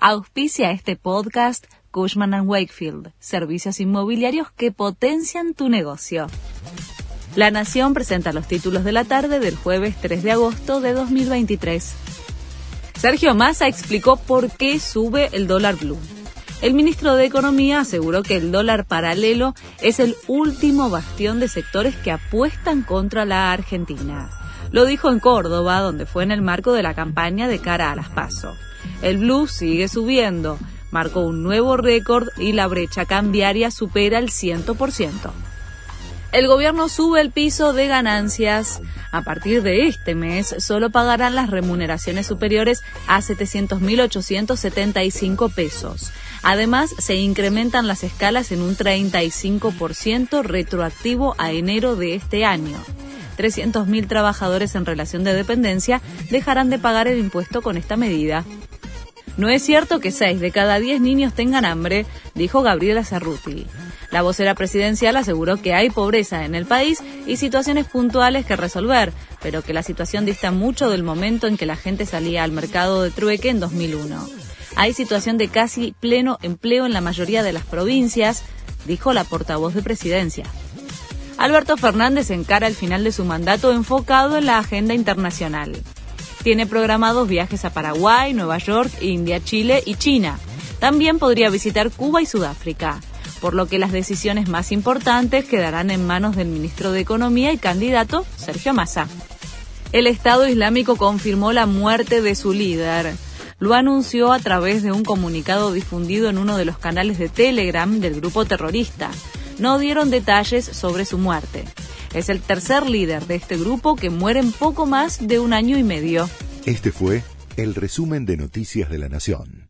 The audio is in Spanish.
Auspicia este podcast Cushman ⁇ Wakefield, servicios inmobiliarios que potencian tu negocio. La Nación presenta los títulos de la tarde del jueves 3 de agosto de 2023. Sergio Massa explicó por qué sube el dólar blue. El ministro de Economía aseguró que el dólar paralelo es el último bastión de sectores que apuestan contra la Argentina. Lo dijo en Córdoba, donde fue en el marco de la campaña de cara a las PASO. El blue sigue subiendo, marcó un nuevo récord y la brecha cambiaria supera el 100%. El gobierno sube el piso de ganancias. A partir de este mes solo pagarán las remuneraciones superiores a 700.875 pesos. Además, se incrementan las escalas en un 35% retroactivo a enero de este año. 300.000 trabajadores en relación de dependencia dejarán de pagar el impuesto con esta medida. No es cierto que 6 de cada 10 niños tengan hambre, dijo Gabriela Cerruti. La vocera presidencial aseguró que hay pobreza en el país y situaciones puntuales que resolver, pero que la situación dista mucho del momento en que la gente salía al mercado de trueque en 2001. Hay situación de casi pleno empleo en la mayoría de las provincias, dijo la portavoz de presidencia. Alberto Fernández encara el final de su mandato enfocado en la agenda internacional. Tiene programados viajes a Paraguay, Nueva York, India, Chile y China. También podría visitar Cuba y Sudáfrica, por lo que las decisiones más importantes quedarán en manos del ministro de Economía y candidato Sergio Massa. El Estado Islámico confirmó la muerte de su líder. Lo anunció a través de un comunicado difundido en uno de los canales de Telegram del grupo terrorista. No dieron detalles sobre su muerte. Es el tercer líder de este grupo que muere en poco más de un año y medio. Este fue el resumen de Noticias de la Nación.